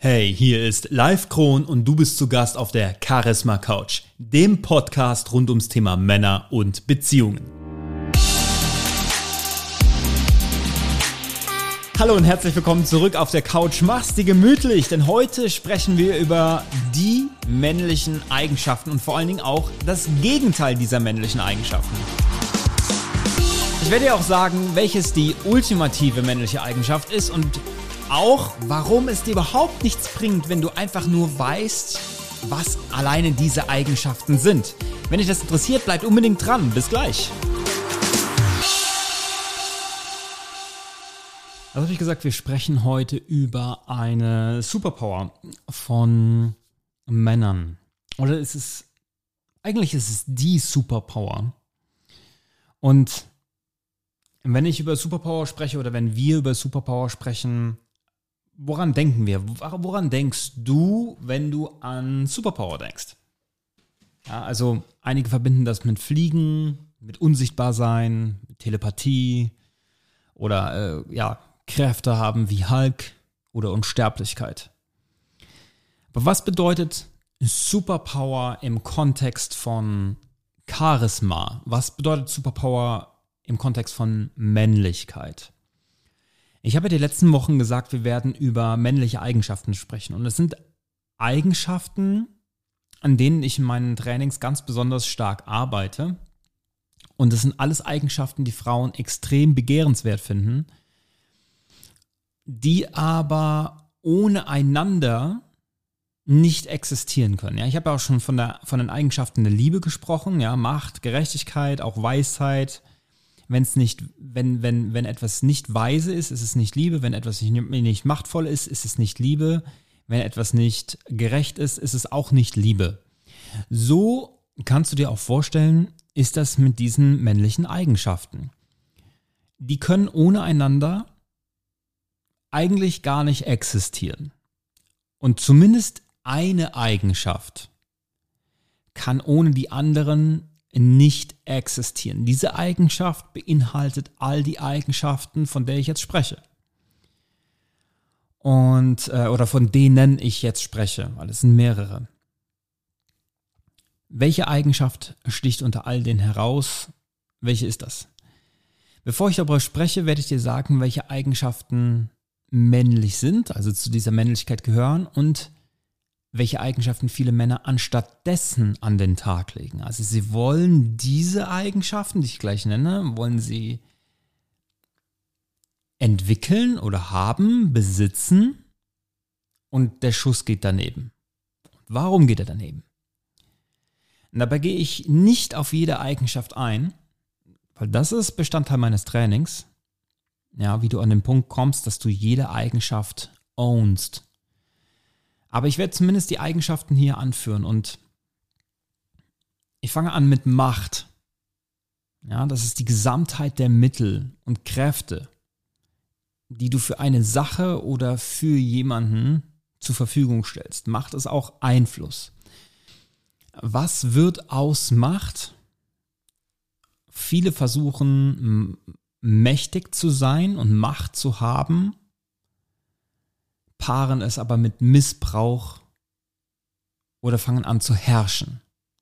Hey, hier ist Live Kron und du bist zu Gast auf der Charisma Couch, dem Podcast rund ums Thema Männer und Beziehungen. Hallo und herzlich willkommen zurück auf der Couch. Mach's dir gemütlich, denn heute sprechen wir über die männlichen Eigenschaften und vor allen Dingen auch das Gegenteil dieser männlichen Eigenschaften. Ich werde dir auch sagen, welches die ultimative männliche Eigenschaft ist und auch, warum es dir überhaupt nichts bringt, wenn du einfach nur weißt, was alleine diese Eigenschaften sind. Wenn dich das interessiert, bleib unbedingt dran. Bis gleich. Also habe ich gesagt, wir sprechen heute über eine Superpower von Männern. Oder ist es, eigentlich ist es die Superpower. Und wenn ich über Superpower spreche oder wenn wir über Superpower sprechen, woran denken wir? Woran denkst du, wenn du an Superpower denkst? Ja, also einige verbinden das mit Fliegen, mit Unsichtbarsein, mit Telepathie oder äh, ja, Kräfte haben wie Hulk oder Unsterblichkeit. Aber was bedeutet Superpower im Kontext von Charisma? Was bedeutet Superpower im Kontext von Männlichkeit? Ich habe ja die letzten Wochen gesagt, wir werden über männliche Eigenschaften sprechen. Und es sind Eigenschaften, an denen ich in meinen Trainings ganz besonders stark arbeite. Und es sind alles Eigenschaften, die Frauen extrem begehrenswert finden, die aber ohne einander nicht existieren können. Ja, ich habe ja auch schon von, der, von den Eigenschaften der Liebe gesprochen, ja, Macht, Gerechtigkeit, auch Weisheit, wenn es nicht, wenn, wenn, wenn etwas nicht weise ist, ist es nicht Liebe. Wenn etwas nicht, nicht machtvoll ist, ist es nicht Liebe. Wenn etwas nicht gerecht ist, ist es auch nicht Liebe. So kannst du dir auch vorstellen, ist das mit diesen männlichen Eigenschaften. Die können ohne einander eigentlich gar nicht existieren. Und zumindest eine Eigenschaft kann ohne die anderen nicht existieren. Diese Eigenschaft beinhaltet all die Eigenschaften, von der ich jetzt spreche. Und, äh, oder von denen ich jetzt spreche, weil es sind mehrere. Welche Eigenschaft sticht unter all den heraus? Welche ist das? Bevor ich darüber spreche, werde ich dir sagen, welche Eigenschaften männlich sind, also zu dieser Männlichkeit gehören und welche Eigenschaften viele Männer anstattdessen an den Tag legen. Also sie wollen diese Eigenschaften, die ich gleich nenne, wollen sie entwickeln oder haben, besitzen und der Schuss geht daneben. Warum geht er daneben? Und dabei gehe ich nicht auf jede Eigenschaft ein, weil das ist Bestandteil meines Trainings. Ja, wie du an den Punkt kommst, dass du jede Eigenschaft ownst, aber ich werde zumindest die Eigenschaften hier anführen und ich fange an mit Macht. Ja, das ist die Gesamtheit der Mittel und Kräfte, die du für eine Sache oder für jemanden zur Verfügung stellst. Macht ist auch Einfluss. Was wird aus Macht? Viele versuchen mächtig zu sein und Macht zu haben paaren es aber mit Missbrauch oder fangen an zu herrschen.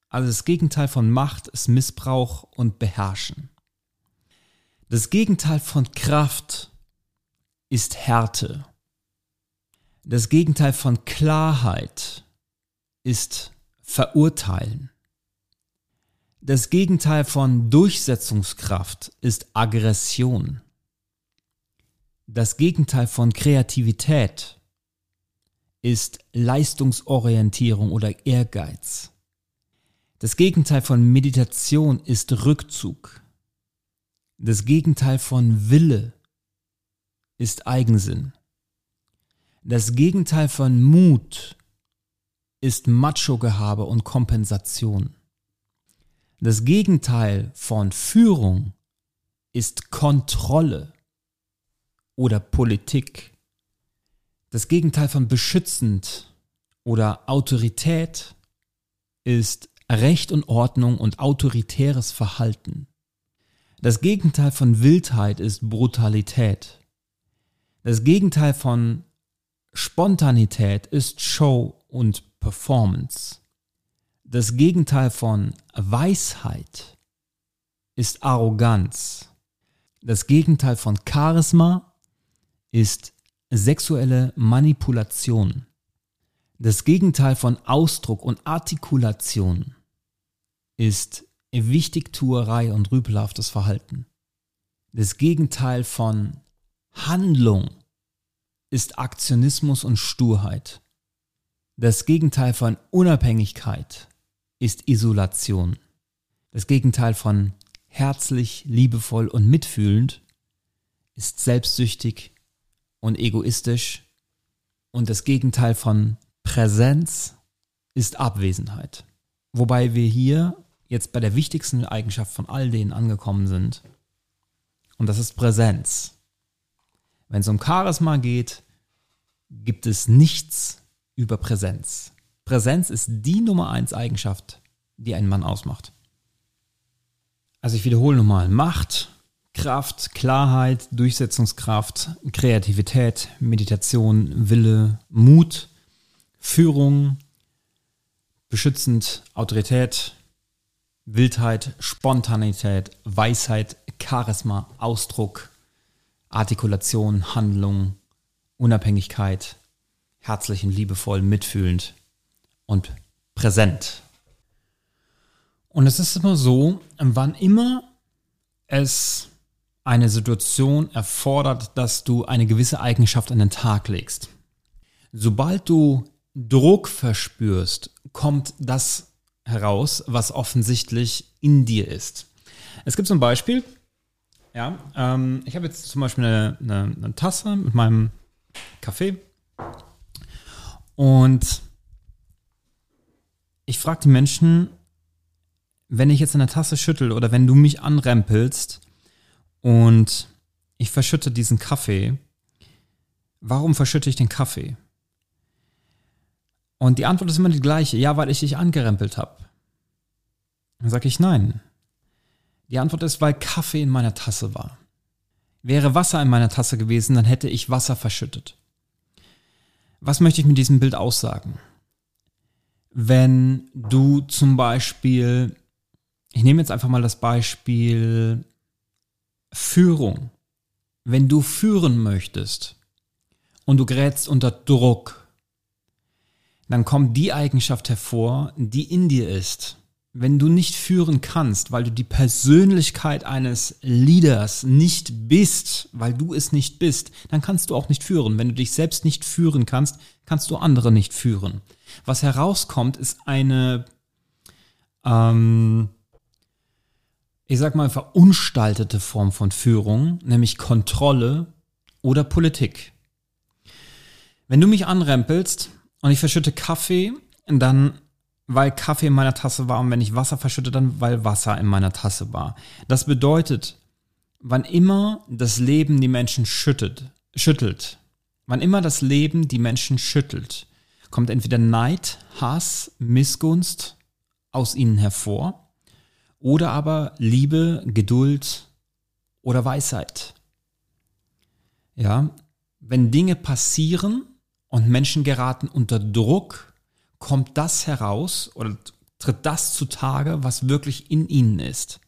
Also das Gegenteil von Macht ist Missbrauch und Beherrschen. Das Gegenteil von Kraft ist Härte. Das Gegenteil von Klarheit ist Verurteilen. Das Gegenteil von Durchsetzungskraft ist Aggression. Das Gegenteil von Kreativität ist Leistungsorientierung oder Ehrgeiz. Das Gegenteil von Meditation ist Rückzug. Das Gegenteil von Wille ist Eigensinn. Das Gegenteil von Mut ist Macho-Gehabe und Kompensation. Das Gegenteil von Führung ist Kontrolle oder Politik. Das Gegenteil von beschützend oder Autorität ist Recht und Ordnung und autoritäres Verhalten. Das Gegenteil von Wildheit ist Brutalität. Das Gegenteil von Spontanität ist Show und Performance. Das Gegenteil von Weisheit ist Arroganz. Das Gegenteil von Charisma ist sexuelle Manipulation. Das Gegenteil von Ausdruck und Artikulation ist Wichtigtuerei und rüpelhaftes Verhalten. Das Gegenteil von Handlung ist Aktionismus und Sturheit. Das Gegenteil von Unabhängigkeit ist Isolation. Das Gegenteil von herzlich, liebevoll und mitfühlend ist selbstsüchtig und egoistisch. Und das Gegenteil von Präsenz ist Abwesenheit. Wobei wir hier jetzt bei der wichtigsten Eigenschaft von all denen angekommen sind. Und das ist Präsenz. Wenn es um Charisma geht, gibt es nichts über Präsenz. Präsenz ist die Nummer eins Eigenschaft, die einen Mann ausmacht. Also ich wiederhole nochmal. Macht, Kraft, Klarheit, Durchsetzungskraft, Kreativität, Meditation, Wille, Mut, Führung, beschützend, Autorität, Wildheit, Spontanität, Weisheit, Charisma, Ausdruck, Artikulation, Handlung, Unabhängigkeit, herzlich und liebevoll, mitfühlend und präsent. Und es ist immer so, wann immer es eine Situation erfordert, dass du eine gewisse Eigenschaft an den Tag legst. Sobald du Druck verspürst, kommt das heraus, was offensichtlich in dir ist. Es gibt ein Beispiel. Ja, ähm, ich habe jetzt zum Beispiel eine, eine, eine Tasse mit meinem Kaffee und ich frage die Menschen, wenn ich jetzt eine Tasse schüttel oder wenn du mich anrempelst und ich verschütte diesen Kaffee, warum verschütte ich den Kaffee? Und die Antwort ist immer die gleiche. Ja, weil ich dich angerempelt habe. Dann sage ich nein. Die Antwort ist, weil Kaffee in meiner Tasse war. Wäre Wasser in meiner Tasse gewesen, dann hätte ich Wasser verschüttet. Was möchte ich mit diesem Bild aussagen? Wenn du zum Beispiel, ich nehme jetzt einfach mal das Beispiel Führung. Wenn du führen möchtest und du gerätst unter Druck, dann kommt die Eigenschaft hervor, die in dir ist. Wenn du nicht führen kannst, weil du die Persönlichkeit eines Leaders nicht bist, weil du es nicht bist, dann kannst du auch nicht führen. Wenn du dich selbst nicht führen kannst, kannst du andere nicht führen. Was herauskommt, ist eine, ähm, ich sag mal, verunstaltete Form von Führung, nämlich Kontrolle oder Politik. Wenn du mich anrempelst, und ich verschütte Kaffee, dann weil Kaffee in meiner Tasse war und wenn ich Wasser verschütte, dann weil Wasser in meiner Tasse war. Das bedeutet, wann immer das Leben die Menschen schüttet, schüttelt, wann immer das Leben die Menschen schüttelt, kommt entweder Neid, Hass, Missgunst aus ihnen hervor oder aber Liebe, Geduld oder Weisheit. Ja, wenn Dinge passieren, und Menschen geraten unter Druck, kommt das heraus oder tritt das zutage, was wirklich in ihnen ist.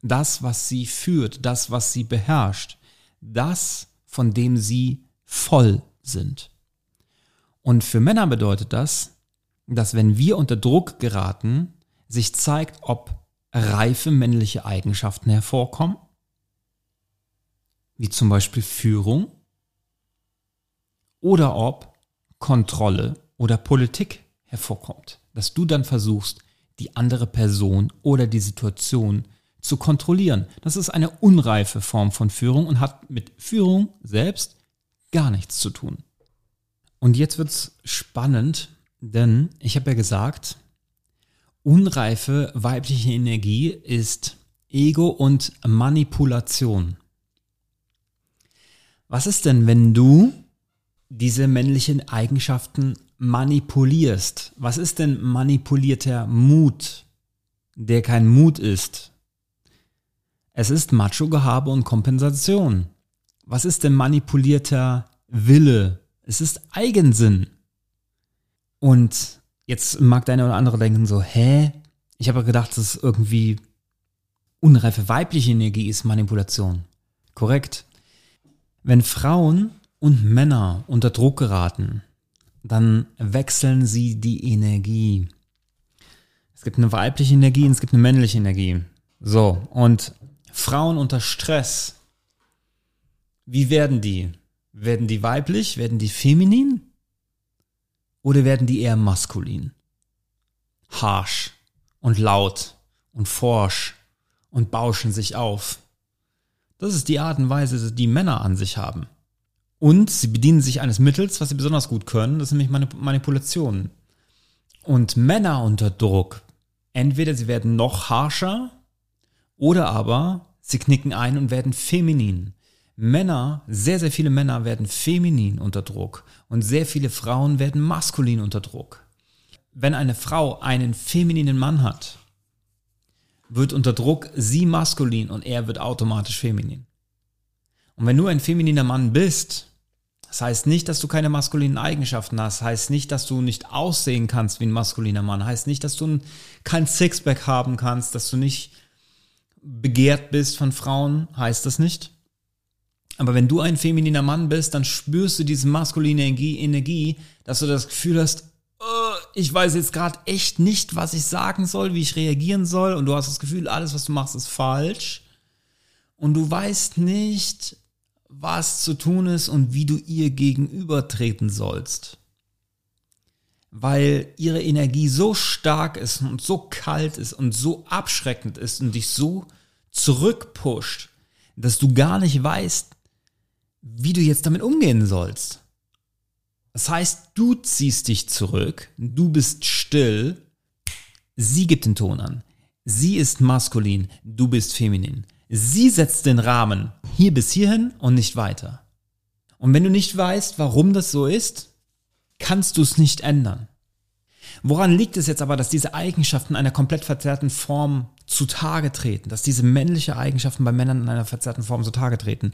Das, was sie führt, das, was sie beherrscht, das, von dem sie voll sind. Und für Männer bedeutet das, dass wenn wir unter Druck geraten, sich zeigt, ob reife männliche Eigenschaften hervorkommen, wie zum Beispiel Führung, oder ob Kontrolle oder Politik hervorkommt. Dass du dann versuchst, die andere Person oder die Situation zu kontrollieren. Das ist eine unreife Form von Führung und hat mit Führung selbst gar nichts zu tun. Und jetzt wird's spannend, denn ich habe ja gesagt, unreife weibliche Energie ist Ego und Manipulation. Was ist denn, wenn du diese männlichen Eigenschaften manipulierst. Was ist denn manipulierter Mut, der kein Mut ist? Es ist Macho-Gehabe und Kompensation. Was ist denn manipulierter Wille, Es ist Eigensinn. Und jetzt mag der eine oder andere denken so, hä? Ich habe gedacht, das ist irgendwie unreife weibliche Energie ist Manipulation. Korrekt. Wenn Frauen und Männer unter Druck geraten, dann wechseln sie die Energie. Es gibt eine weibliche Energie und es gibt eine männliche Energie. So, und Frauen unter Stress, wie werden die? Werden die weiblich? Werden die feminin? Oder werden die eher maskulin? Harsh und laut und forsch und bauschen sich auf. Das ist die Art und Weise, die Männer an sich haben. Und sie bedienen sich eines Mittels, was sie besonders gut können, das ist nämlich Manipulationen. Und Männer unter Druck, entweder sie werden noch harscher oder aber sie knicken ein und werden feminin. Männer, sehr, sehr viele Männer werden feminin unter Druck und sehr viele Frauen werden maskulin unter Druck. Wenn eine Frau einen femininen Mann hat, wird unter Druck sie maskulin und er wird automatisch feminin. Und wenn du ein femininer Mann bist, das heißt nicht, dass du keine maskulinen Eigenschaften hast, heißt nicht, dass du nicht aussehen kannst wie ein maskuliner Mann, heißt nicht, dass du kein Sixpack haben kannst, dass du nicht begehrt bist von Frauen, heißt das nicht. Aber wenn du ein femininer Mann bist, dann spürst du diese maskuline Energie, dass du das Gefühl hast, oh, ich weiß jetzt gerade echt nicht, was ich sagen soll, wie ich reagieren soll. Und du hast das Gefühl, alles, was du machst, ist falsch. Und du weißt nicht, was zu tun ist und wie du ihr gegenübertreten sollst. Weil ihre Energie so stark ist und so kalt ist und so abschreckend ist und dich so zurückpusht, dass du gar nicht weißt, wie du jetzt damit umgehen sollst. Das heißt, du ziehst dich zurück, du bist still, sie gibt den Ton an. Sie ist maskulin, du bist feminin. Sie setzt den Rahmen hier bis hierhin und nicht weiter. Und wenn du nicht weißt, warum das so ist, kannst du es nicht ändern. Woran liegt es jetzt aber, dass diese Eigenschaften einer komplett verzerrten Form zutage treten, dass diese männliche Eigenschaften bei Männern in einer verzerrten Form zutage treten?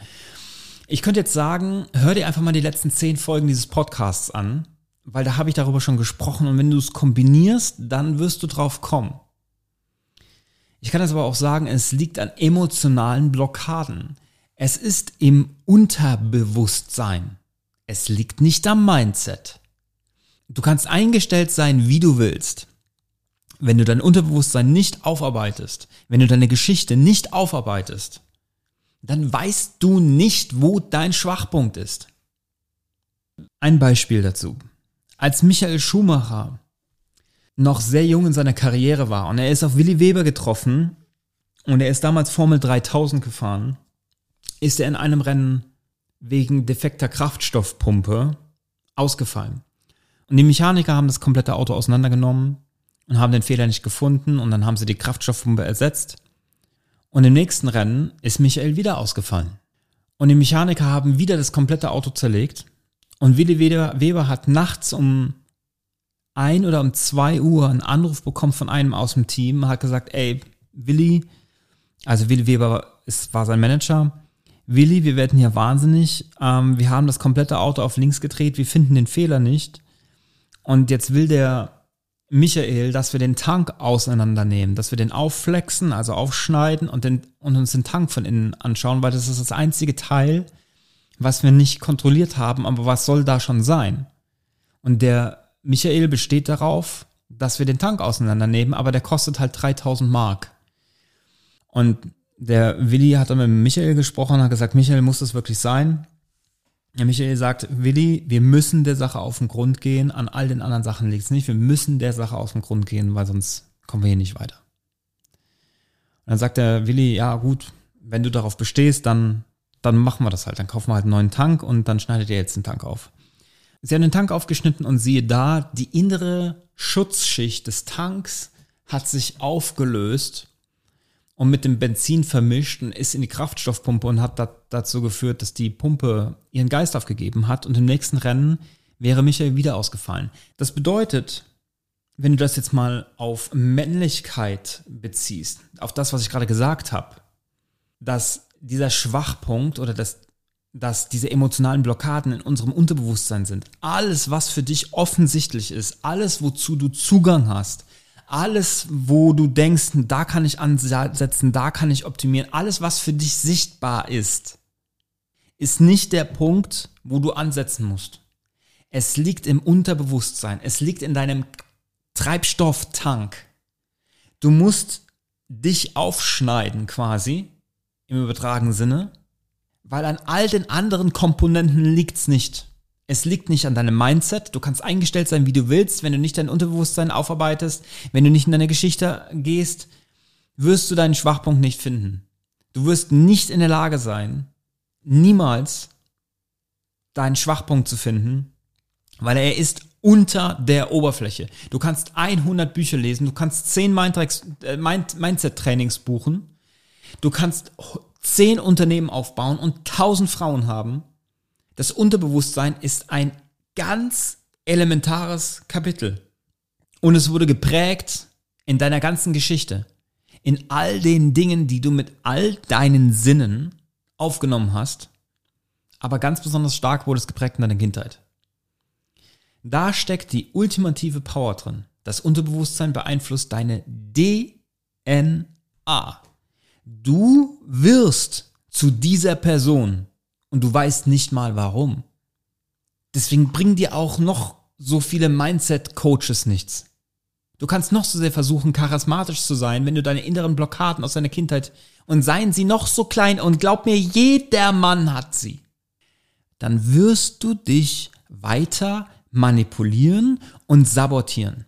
Ich könnte jetzt sagen, hör dir einfach mal die letzten zehn Folgen dieses Podcasts an, weil da habe ich darüber schon gesprochen und wenn du es kombinierst, dann wirst du drauf kommen. Ich kann das aber auch sagen, es liegt an emotionalen Blockaden. Es ist im Unterbewusstsein. Es liegt nicht am Mindset. Du kannst eingestellt sein, wie du willst. Wenn du dein Unterbewusstsein nicht aufarbeitest, wenn du deine Geschichte nicht aufarbeitest, dann weißt du nicht, wo dein Schwachpunkt ist. Ein Beispiel dazu. Als Michael Schumacher noch sehr jung in seiner Karriere war und er ist auf Willi Weber getroffen und er ist damals Formel 3000 gefahren, ist er in einem Rennen wegen defekter Kraftstoffpumpe ausgefallen. Und die Mechaniker haben das komplette Auto auseinandergenommen und haben den Fehler nicht gefunden und dann haben sie die Kraftstoffpumpe ersetzt. Und im nächsten Rennen ist Michael wieder ausgefallen. Und die Mechaniker haben wieder das komplette Auto zerlegt. Und Willi Weber hat nachts um ein oder um zwei Uhr einen Anruf bekommen von einem aus dem Team, hat gesagt, ey, Willi, also Willi Weber ist, war sein Manager, Willi, wir werden hier wahnsinnig, ähm, wir haben das komplette Auto auf links gedreht, wir finden den Fehler nicht und jetzt will der Michael, dass wir den Tank auseinandernehmen, dass wir den aufflexen, also aufschneiden und, den, und uns den Tank von innen anschauen, weil das ist das einzige Teil, was wir nicht kontrolliert haben, aber was soll da schon sein? Und der Michael besteht darauf, dass wir den Tank auseinandernehmen, aber der kostet halt 3000 Mark. Und der Willi hat dann mit Michael gesprochen und hat gesagt, Michael, muss das wirklich sein? Michael sagt, Willi, wir müssen der Sache auf den Grund gehen, an all den anderen Sachen liegt es nicht, wir müssen der Sache auf den Grund gehen, weil sonst kommen wir hier nicht weiter. Und dann sagt der Willi, ja gut, wenn du darauf bestehst, dann, dann machen wir das halt, dann kaufen wir halt einen neuen Tank und dann schneidet ihr jetzt den Tank auf. Sie haben den Tank aufgeschnitten und siehe da, die innere Schutzschicht des Tanks hat sich aufgelöst und mit dem Benzin vermischt und ist in die Kraftstoffpumpe und hat dazu geführt, dass die Pumpe ihren Geist aufgegeben hat und im nächsten Rennen wäre Michael wieder ausgefallen. Das bedeutet, wenn du das jetzt mal auf Männlichkeit beziehst, auf das, was ich gerade gesagt habe, dass dieser Schwachpunkt oder dass dass diese emotionalen Blockaden in unserem Unterbewusstsein sind. Alles, was für dich offensichtlich ist, alles, wozu du Zugang hast, alles, wo du denkst, da kann ich ansetzen, da kann ich optimieren, alles, was für dich sichtbar ist, ist nicht der Punkt, wo du ansetzen musst. Es liegt im Unterbewusstsein, es liegt in deinem Treibstofftank. Du musst dich aufschneiden quasi, im übertragenen Sinne, weil an all den anderen Komponenten liegt's nicht. Es liegt nicht an deinem Mindset. Du kannst eingestellt sein, wie du willst. Wenn du nicht dein Unterbewusstsein aufarbeitest, wenn du nicht in deine Geschichte gehst, wirst du deinen Schwachpunkt nicht finden. Du wirst nicht in der Lage sein, niemals deinen Schwachpunkt zu finden, weil er ist unter der Oberfläche. Du kannst 100 Bücher lesen, du kannst 10 äh, Mindset-Trainings buchen, du kannst 10 Unternehmen aufbauen und 1000 Frauen haben das Unterbewusstsein ist ein ganz elementares Kapitel. Und es wurde geprägt in deiner ganzen Geschichte. In all den Dingen, die du mit all deinen Sinnen aufgenommen hast. Aber ganz besonders stark wurde es geprägt in deiner Kindheit. Da steckt die ultimative Power drin. Das Unterbewusstsein beeinflusst deine DNA. Du wirst zu dieser Person, und du weißt nicht mal warum. Deswegen bringen dir auch noch so viele Mindset-Coaches nichts. Du kannst noch so sehr versuchen, charismatisch zu sein, wenn du deine inneren Blockaden aus deiner Kindheit und seien sie noch so klein und glaub mir, jeder Mann hat sie. Dann wirst du dich weiter manipulieren und sabotieren.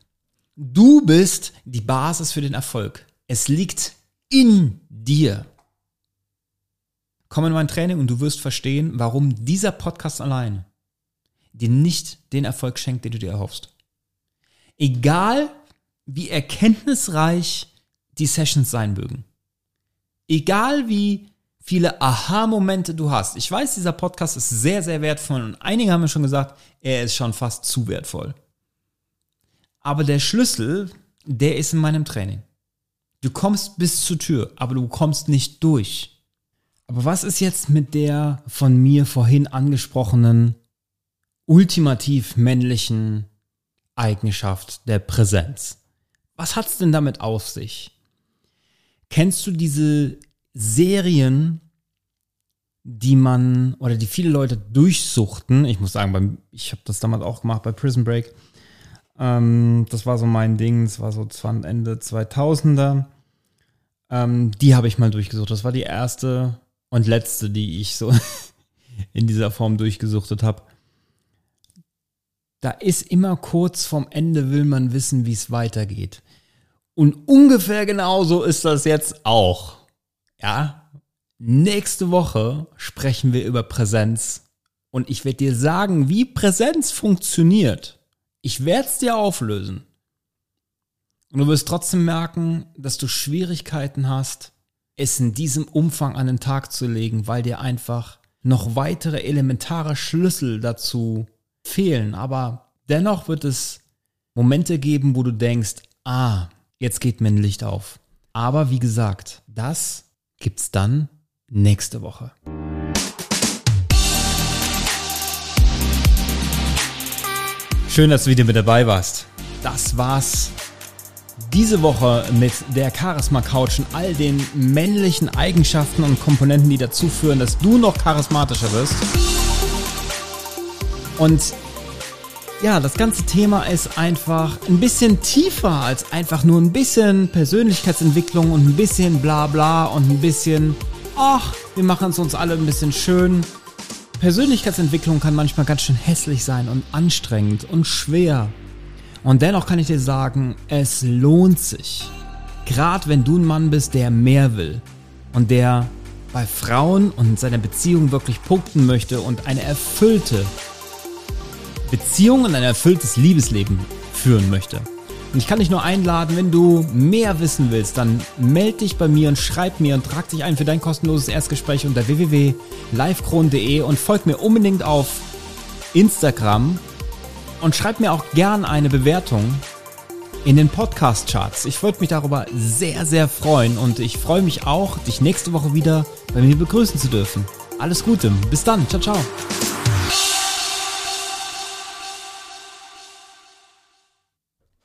Du bist die Basis für den Erfolg. Es liegt in dir. Komm in mein Training und du wirst verstehen, warum dieser Podcast allein dir nicht den Erfolg schenkt, den du dir erhoffst. Egal, wie erkenntnisreich die Sessions sein mögen. Egal, wie viele Aha-Momente du hast. Ich weiß, dieser Podcast ist sehr, sehr wertvoll und einige haben mir schon gesagt, er ist schon fast zu wertvoll. Aber der Schlüssel, der ist in meinem Training. Du kommst bis zur Tür, aber du kommst nicht durch. Aber was ist jetzt mit der von mir vorhin angesprochenen ultimativ männlichen Eigenschaft der Präsenz? Was hat's denn damit auf sich? Kennst du diese Serien, die man oder die viele Leute durchsuchten? Ich muss sagen, ich habe das damals auch gemacht bei Prison Break. Ähm, das war so mein Ding. Das war so Ende 2000er. Ähm, die habe ich mal durchgesucht. Das war die erste und letzte, die ich so in dieser Form durchgesuchtet habe. Da ist immer kurz vorm Ende, will man wissen, wie es weitergeht. Und ungefähr genauso ist das jetzt auch. Ja, nächste Woche sprechen wir über Präsenz und ich werde dir sagen, wie Präsenz funktioniert. Ich werde es dir auflösen. Und du wirst trotzdem merken, dass du Schwierigkeiten hast, es in diesem Umfang an den Tag zu legen, weil dir einfach noch weitere elementare Schlüssel dazu fehlen. Aber dennoch wird es Momente geben, wo du denkst, ah, jetzt geht mir ein Licht auf. Aber wie gesagt, das gibt's dann nächste Woche. Schön, dass du wieder mit dabei warst. Das war's diese Woche mit der Charisma Couch und all den männlichen Eigenschaften und Komponenten, die dazu führen, dass du noch charismatischer wirst. Und ja, das ganze Thema ist einfach ein bisschen tiefer als einfach nur ein bisschen Persönlichkeitsentwicklung und ein bisschen Blabla und ein bisschen, ach, wir machen es uns alle ein bisschen schön. Persönlichkeitsentwicklung kann manchmal ganz schön hässlich sein und anstrengend und schwer. Und dennoch kann ich dir sagen, es lohnt sich. Gerade wenn du ein Mann bist, der mehr will und der bei Frauen und seiner Beziehung wirklich punkten möchte und eine erfüllte Beziehung und ein erfülltes Liebesleben führen möchte. Und ich kann dich nur einladen, wenn du mehr wissen willst, dann melde dich bei mir und schreib mir und trag dich ein für dein kostenloses Erstgespräch unter www.livekron.de und folg mir unbedingt auf Instagram und schreib mir auch gern eine Bewertung in den Podcast-Charts. Ich würde mich darüber sehr, sehr freuen und ich freue mich auch, dich nächste Woche wieder bei mir begrüßen zu dürfen. Alles Gute. Bis dann. Ciao, ciao.